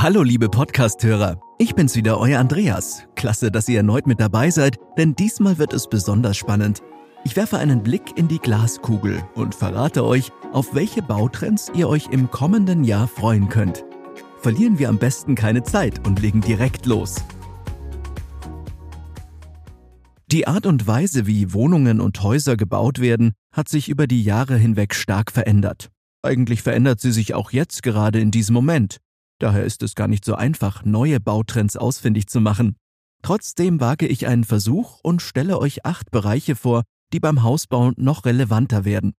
Hallo liebe Podcasthörer, ich bin's wieder, euer Andreas. Klasse, dass ihr erneut mit dabei seid, denn diesmal wird es besonders spannend. Ich werfe einen Blick in die Glaskugel und verrate euch, auf welche Bautrends ihr euch im kommenden Jahr freuen könnt. Verlieren wir am besten keine Zeit und legen direkt los. Die Art und Weise, wie Wohnungen und Häuser gebaut werden, hat sich über die Jahre hinweg stark verändert. Eigentlich verändert sie sich auch jetzt gerade in diesem Moment. Daher ist es gar nicht so einfach, neue Bautrends ausfindig zu machen. Trotzdem wage ich einen Versuch und stelle euch acht Bereiche vor, die beim Hausbau noch relevanter werden.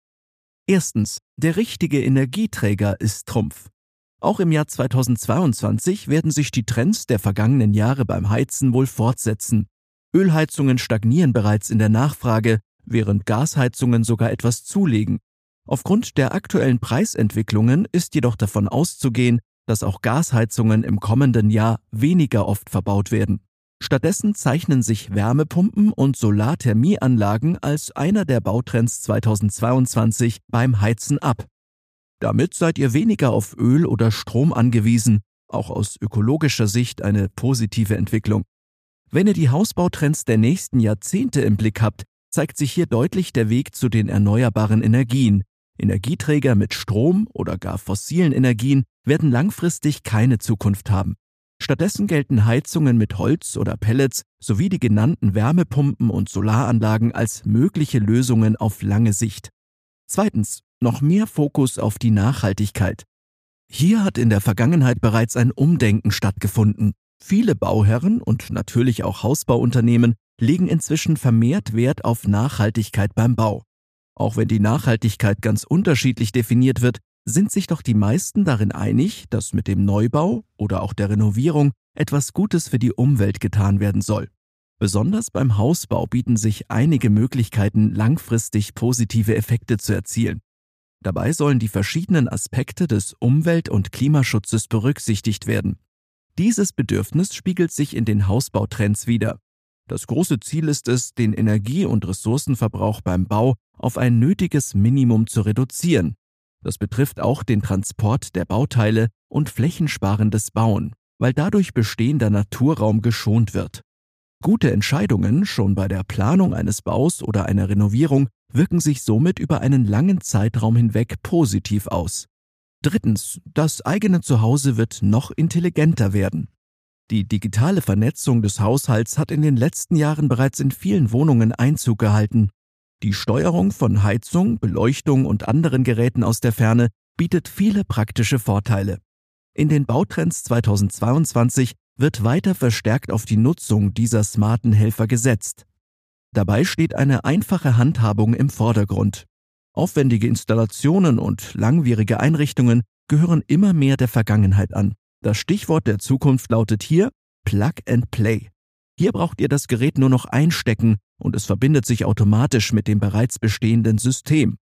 Erstens, der richtige Energieträger ist Trumpf. Auch im Jahr 2022 werden sich die Trends der vergangenen Jahre beim Heizen wohl fortsetzen. Ölheizungen stagnieren bereits in der Nachfrage, während Gasheizungen sogar etwas zulegen. Aufgrund der aktuellen Preisentwicklungen ist jedoch davon auszugehen, dass auch Gasheizungen im kommenden Jahr weniger oft verbaut werden. Stattdessen zeichnen sich Wärmepumpen und Solarthermieanlagen als einer der Bautrends 2022 beim Heizen ab. Damit seid ihr weniger auf Öl oder Strom angewiesen, auch aus ökologischer Sicht eine positive Entwicklung. Wenn ihr die Hausbautrends der nächsten Jahrzehnte im Blick habt, zeigt sich hier deutlich der Weg zu den erneuerbaren Energien, Energieträger mit Strom oder gar fossilen Energien werden langfristig keine Zukunft haben. Stattdessen gelten Heizungen mit Holz oder Pellets sowie die genannten Wärmepumpen und Solaranlagen als mögliche Lösungen auf lange Sicht. Zweitens, noch mehr Fokus auf die Nachhaltigkeit. Hier hat in der Vergangenheit bereits ein Umdenken stattgefunden. Viele Bauherren und natürlich auch Hausbauunternehmen legen inzwischen vermehrt Wert auf Nachhaltigkeit beim Bau. Auch wenn die Nachhaltigkeit ganz unterschiedlich definiert wird, sind sich doch die meisten darin einig, dass mit dem Neubau oder auch der Renovierung etwas Gutes für die Umwelt getan werden soll. Besonders beim Hausbau bieten sich einige Möglichkeiten, langfristig positive Effekte zu erzielen. Dabei sollen die verschiedenen Aspekte des Umwelt- und Klimaschutzes berücksichtigt werden. Dieses Bedürfnis spiegelt sich in den Hausbautrends wider. Das große Ziel ist es, den Energie- und Ressourcenverbrauch beim Bau auf ein nötiges Minimum zu reduzieren. Das betrifft auch den Transport der Bauteile und flächensparendes Bauen, weil dadurch bestehender Naturraum geschont wird. Gute Entscheidungen schon bei der Planung eines Baus oder einer Renovierung wirken sich somit über einen langen Zeitraum hinweg positiv aus. Drittens, das eigene Zuhause wird noch intelligenter werden. Die digitale Vernetzung des Haushalts hat in den letzten Jahren bereits in vielen Wohnungen Einzug gehalten. Die Steuerung von Heizung, Beleuchtung und anderen Geräten aus der Ferne bietet viele praktische Vorteile. In den Bautrends 2022 wird weiter verstärkt auf die Nutzung dieser smarten Helfer gesetzt. Dabei steht eine einfache Handhabung im Vordergrund. Aufwendige Installationen und langwierige Einrichtungen gehören immer mehr der Vergangenheit an. Das Stichwort der Zukunft lautet hier Plug and Play. Hier braucht ihr das Gerät nur noch einstecken und es verbindet sich automatisch mit dem bereits bestehenden System.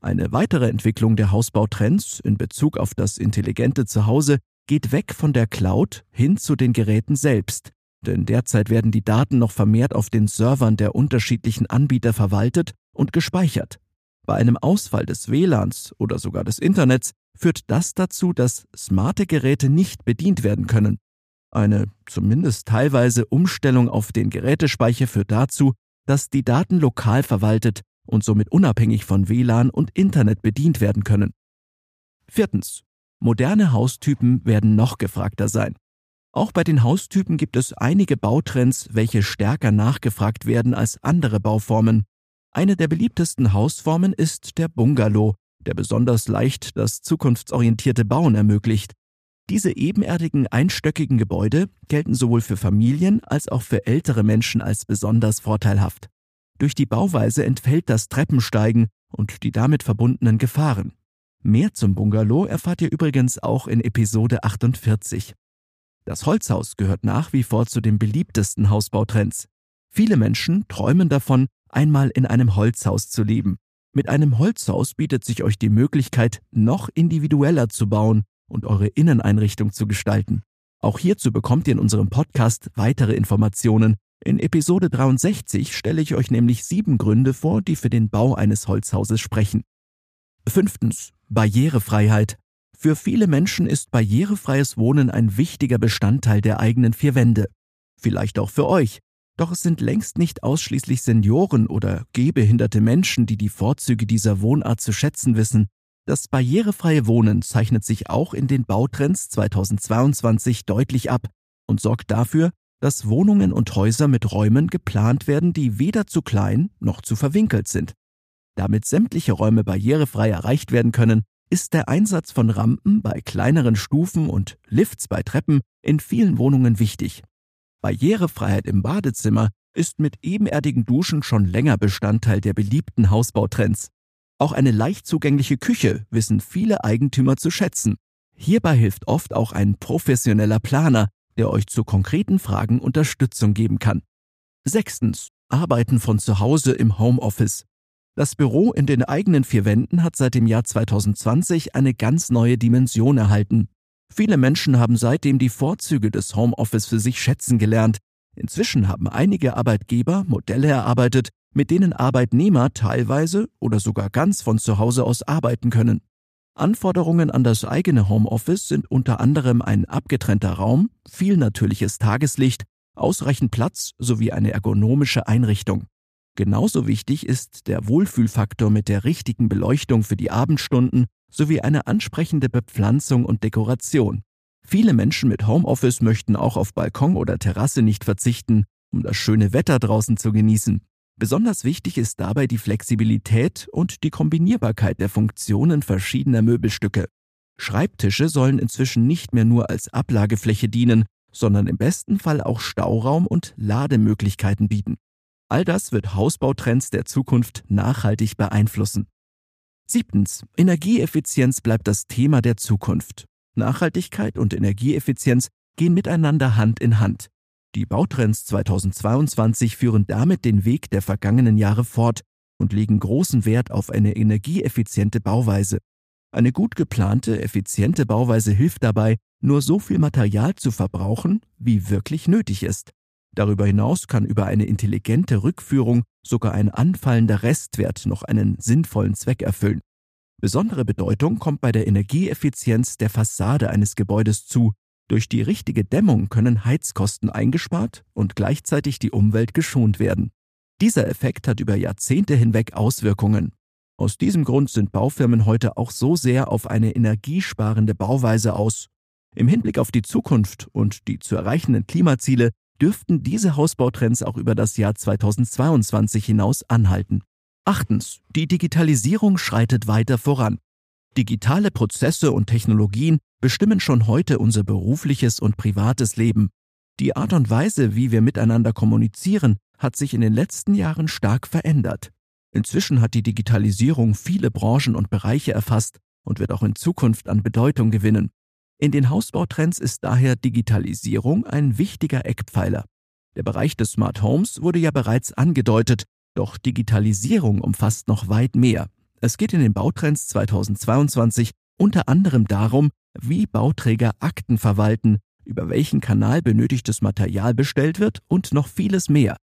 Eine weitere Entwicklung der Hausbautrends in Bezug auf das intelligente Zuhause geht weg von der Cloud hin zu den Geräten selbst. Denn derzeit werden die Daten noch vermehrt auf den Servern der unterschiedlichen Anbieter verwaltet und gespeichert. Bei einem Ausfall des WLANs oder sogar des Internets führt das dazu, dass smarte Geräte nicht bedient werden können. Eine zumindest teilweise Umstellung auf den Gerätespeicher führt dazu, dass die Daten lokal verwaltet und somit unabhängig von WLAN und Internet bedient werden können. Viertens. Moderne Haustypen werden noch gefragter sein. Auch bei den Haustypen gibt es einige Bautrends, welche stärker nachgefragt werden als andere Bauformen. Eine der beliebtesten Hausformen ist der Bungalow, der besonders leicht das zukunftsorientierte Bauen ermöglicht. Diese ebenerdigen einstöckigen Gebäude gelten sowohl für Familien als auch für ältere Menschen als besonders vorteilhaft. Durch die Bauweise entfällt das Treppensteigen und die damit verbundenen Gefahren. Mehr zum Bungalow erfahrt ihr übrigens auch in Episode 48. Das Holzhaus gehört nach wie vor zu den beliebtesten Hausbautrends. Viele Menschen träumen davon, einmal in einem Holzhaus zu leben. Mit einem Holzhaus bietet sich euch die Möglichkeit, noch individueller zu bauen und eure Inneneinrichtung zu gestalten. Auch hierzu bekommt ihr in unserem Podcast weitere Informationen. In Episode 63 stelle ich euch nämlich sieben Gründe vor, die für den Bau eines Holzhauses sprechen. Fünftens. Barrierefreiheit. Für viele Menschen ist barrierefreies Wohnen ein wichtiger Bestandteil der eigenen vier Wände. Vielleicht auch für euch. Doch es sind längst nicht ausschließlich Senioren oder gehbehinderte Menschen, die die Vorzüge dieser Wohnart zu schätzen wissen. Das barrierefreie Wohnen zeichnet sich auch in den Bautrends 2022 deutlich ab und sorgt dafür, dass Wohnungen und Häuser mit Räumen geplant werden, die weder zu klein noch zu verwinkelt sind. Damit sämtliche Räume barrierefrei erreicht werden können, ist der Einsatz von Rampen bei kleineren Stufen und Lifts bei Treppen in vielen Wohnungen wichtig. Barrierefreiheit im Badezimmer ist mit ebenerdigen Duschen schon länger Bestandteil der beliebten Hausbautrends. Auch eine leicht zugängliche Küche wissen viele Eigentümer zu schätzen. Hierbei hilft oft auch ein professioneller Planer, der euch zu konkreten Fragen Unterstützung geben kann. Sechstens. Arbeiten von zu Hause im Homeoffice. Das Büro in den eigenen vier Wänden hat seit dem Jahr 2020 eine ganz neue Dimension erhalten. Viele Menschen haben seitdem die Vorzüge des Homeoffice für sich schätzen gelernt. Inzwischen haben einige Arbeitgeber Modelle erarbeitet, mit denen Arbeitnehmer teilweise oder sogar ganz von zu Hause aus arbeiten können. Anforderungen an das eigene Homeoffice sind unter anderem ein abgetrennter Raum, viel natürliches Tageslicht, ausreichend Platz sowie eine ergonomische Einrichtung. Genauso wichtig ist der Wohlfühlfaktor mit der richtigen Beleuchtung für die Abendstunden sowie eine ansprechende Bepflanzung und Dekoration. Viele Menschen mit Homeoffice möchten auch auf Balkon oder Terrasse nicht verzichten, um das schöne Wetter draußen zu genießen. Besonders wichtig ist dabei die Flexibilität und die Kombinierbarkeit der Funktionen verschiedener Möbelstücke. Schreibtische sollen inzwischen nicht mehr nur als Ablagefläche dienen, sondern im besten Fall auch Stauraum und Lademöglichkeiten bieten. All das wird Hausbautrends der Zukunft nachhaltig beeinflussen. Siebtens. Energieeffizienz bleibt das Thema der Zukunft. Nachhaltigkeit und Energieeffizienz gehen miteinander Hand in Hand. Die Bautrends 2022 führen damit den Weg der vergangenen Jahre fort und legen großen Wert auf eine energieeffiziente Bauweise. Eine gut geplante, effiziente Bauweise hilft dabei, nur so viel Material zu verbrauchen, wie wirklich nötig ist. Darüber hinaus kann über eine intelligente Rückführung sogar ein anfallender Restwert noch einen sinnvollen Zweck erfüllen. Besondere Bedeutung kommt bei der Energieeffizienz der Fassade eines Gebäudes zu, durch die richtige Dämmung können Heizkosten eingespart und gleichzeitig die Umwelt geschont werden. Dieser Effekt hat über Jahrzehnte hinweg Auswirkungen. Aus diesem Grund sind Baufirmen heute auch so sehr auf eine energiesparende Bauweise aus. Im Hinblick auf die Zukunft und die zu erreichenden Klimaziele dürften diese Hausbautrends auch über das Jahr 2022 hinaus anhalten. Achtens. Die Digitalisierung schreitet weiter voran. Digitale Prozesse und Technologien bestimmen schon heute unser berufliches und privates Leben. Die Art und Weise, wie wir miteinander kommunizieren, hat sich in den letzten Jahren stark verändert. Inzwischen hat die Digitalisierung viele Branchen und Bereiche erfasst und wird auch in Zukunft an Bedeutung gewinnen. In den Hausbautrends ist daher Digitalisierung ein wichtiger Eckpfeiler. Der Bereich des Smart Homes wurde ja bereits angedeutet, doch Digitalisierung umfasst noch weit mehr. Es geht in den Bautrends 2022 unter anderem darum, wie Bauträger Akten verwalten, über welchen Kanal benötigtes Material bestellt wird und noch vieles mehr.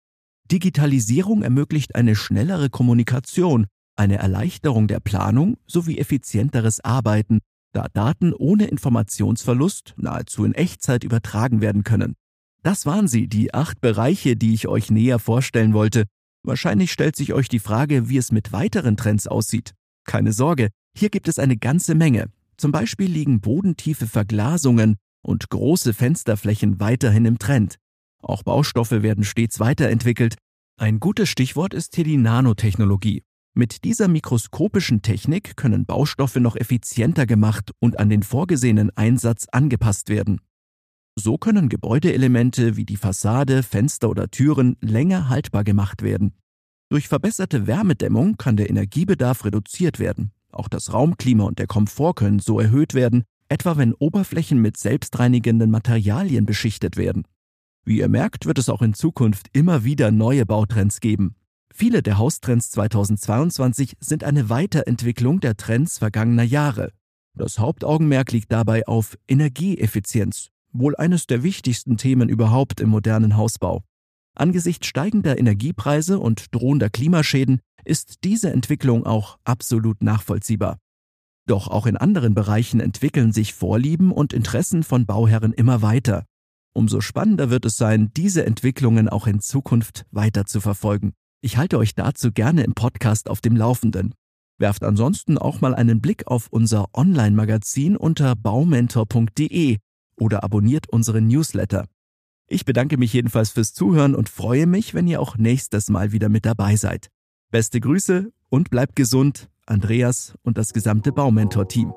Digitalisierung ermöglicht eine schnellere Kommunikation, eine Erleichterung der Planung sowie effizienteres Arbeiten, da Daten ohne Informationsverlust nahezu in Echtzeit übertragen werden können. Das waren sie, die acht Bereiche, die ich euch näher vorstellen wollte. Wahrscheinlich stellt sich euch die Frage, wie es mit weiteren Trends aussieht. Keine Sorge, hier gibt es eine ganze Menge. Zum Beispiel liegen bodentiefe Verglasungen und große Fensterflächen weiterhin im Trend. Auch Baustoffe werden stets weiterentwickelt. Ein gutes Stichwort ist hier die Nanotechnologie. Mit dieser mikroskopischen Technik können Baustoffe noch effizienter gemacht und an den vorgesehenen Einsatz angepasst werden. So können Gebäudeelemente wie die Fassade, Fenster oder Türen länger haltbar gemacht werden. Durch verbesserte Wärmedämmung kann der Energiebedarf reduziert werden. Auch das Raumklima und der Komfort können so erhöht werden, etwa wenn Oberflächen mit selbstreinigenden Materialien beschichtet werden. Wie ihr merkt, wird es auch in Zukunft immer wieder neue Bautrends geben. Viele der Haustrends 2022 sind eine Weiterentwicklung der Trends vergangener Jahre. Das Hauptaugenmerk liegt dabei auf Energieeffizienz, wohl eines der wichtigsten Themen überhaupt im modernen Hausbau. Angesichts steigender Energiepreise und drohender Klimaschäden ist diese Entwicklung auch absolut nachvollziehbar. Doch auch in anderen Bereichen entwickeln sich Vorlieben und Interessen von Bauherren immer weiter. Umso spannender wird es sein, diese Entwicklungen auch in Zukunft weiter zu verfolgen. Ich halte euch dazu gerne im Podcast auf dem Laufenden. Werft ansonsten auch mal einen Blick auf unser Online-Magazin unter baumentor.de oder abonniert unseren Newsletter. Ich bedanke mich jedenfalls fürs Zuhören und freue mich, wenn ihr auch nächstes Mal wieder mit dabei seid. Beste Grüße und bleibt gesund, Andreas und das gesamte Baumentor-Team.